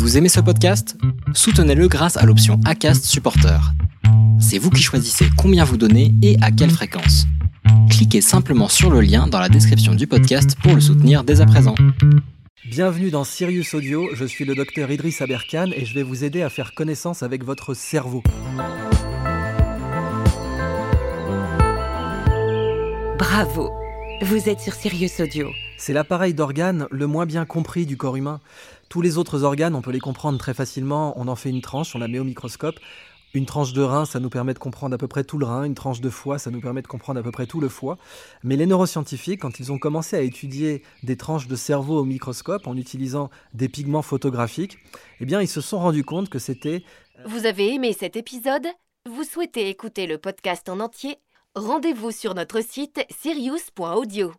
Vous aimez ce podcast? Soutenez-le grâce à l'option ACAST Supporter. C'est vous qui choisissez combien vous donnez et à quelle fréquence. Cliquez simplement sur le lien dans la description du podcast pour le soutenir dès à présent. Bienvenue dans Sirius Audio, je suis le docteur Idriss Aberkan et je vais vous aider à faire connaissance avec votre cerveau. Bravo Vous êtes sur Sirius Audio. C'est l'appareil d'organe le moins bien compris du corps humain. Tous les autres organes, on peut les comprendre très facilement, on en fait une tranche, on la met au microscope. Une tranche de rein, ça nous permet de comprendre à peu près tout le rein. Une tranche de foie, ça nous permet de comprendre à peu près tout le foie. Mais les neuroscientifiques, quand ils ont commencé à étudier des tranches de cerveau au microscope en utilisant des pigments photographiques, eh bien, ils se sont rendus compte que c'était... Vous avez aimé cet épisode? Vous souhaitez écouter le podcast en entier? Rendez-vous sur notre site sirius.audio.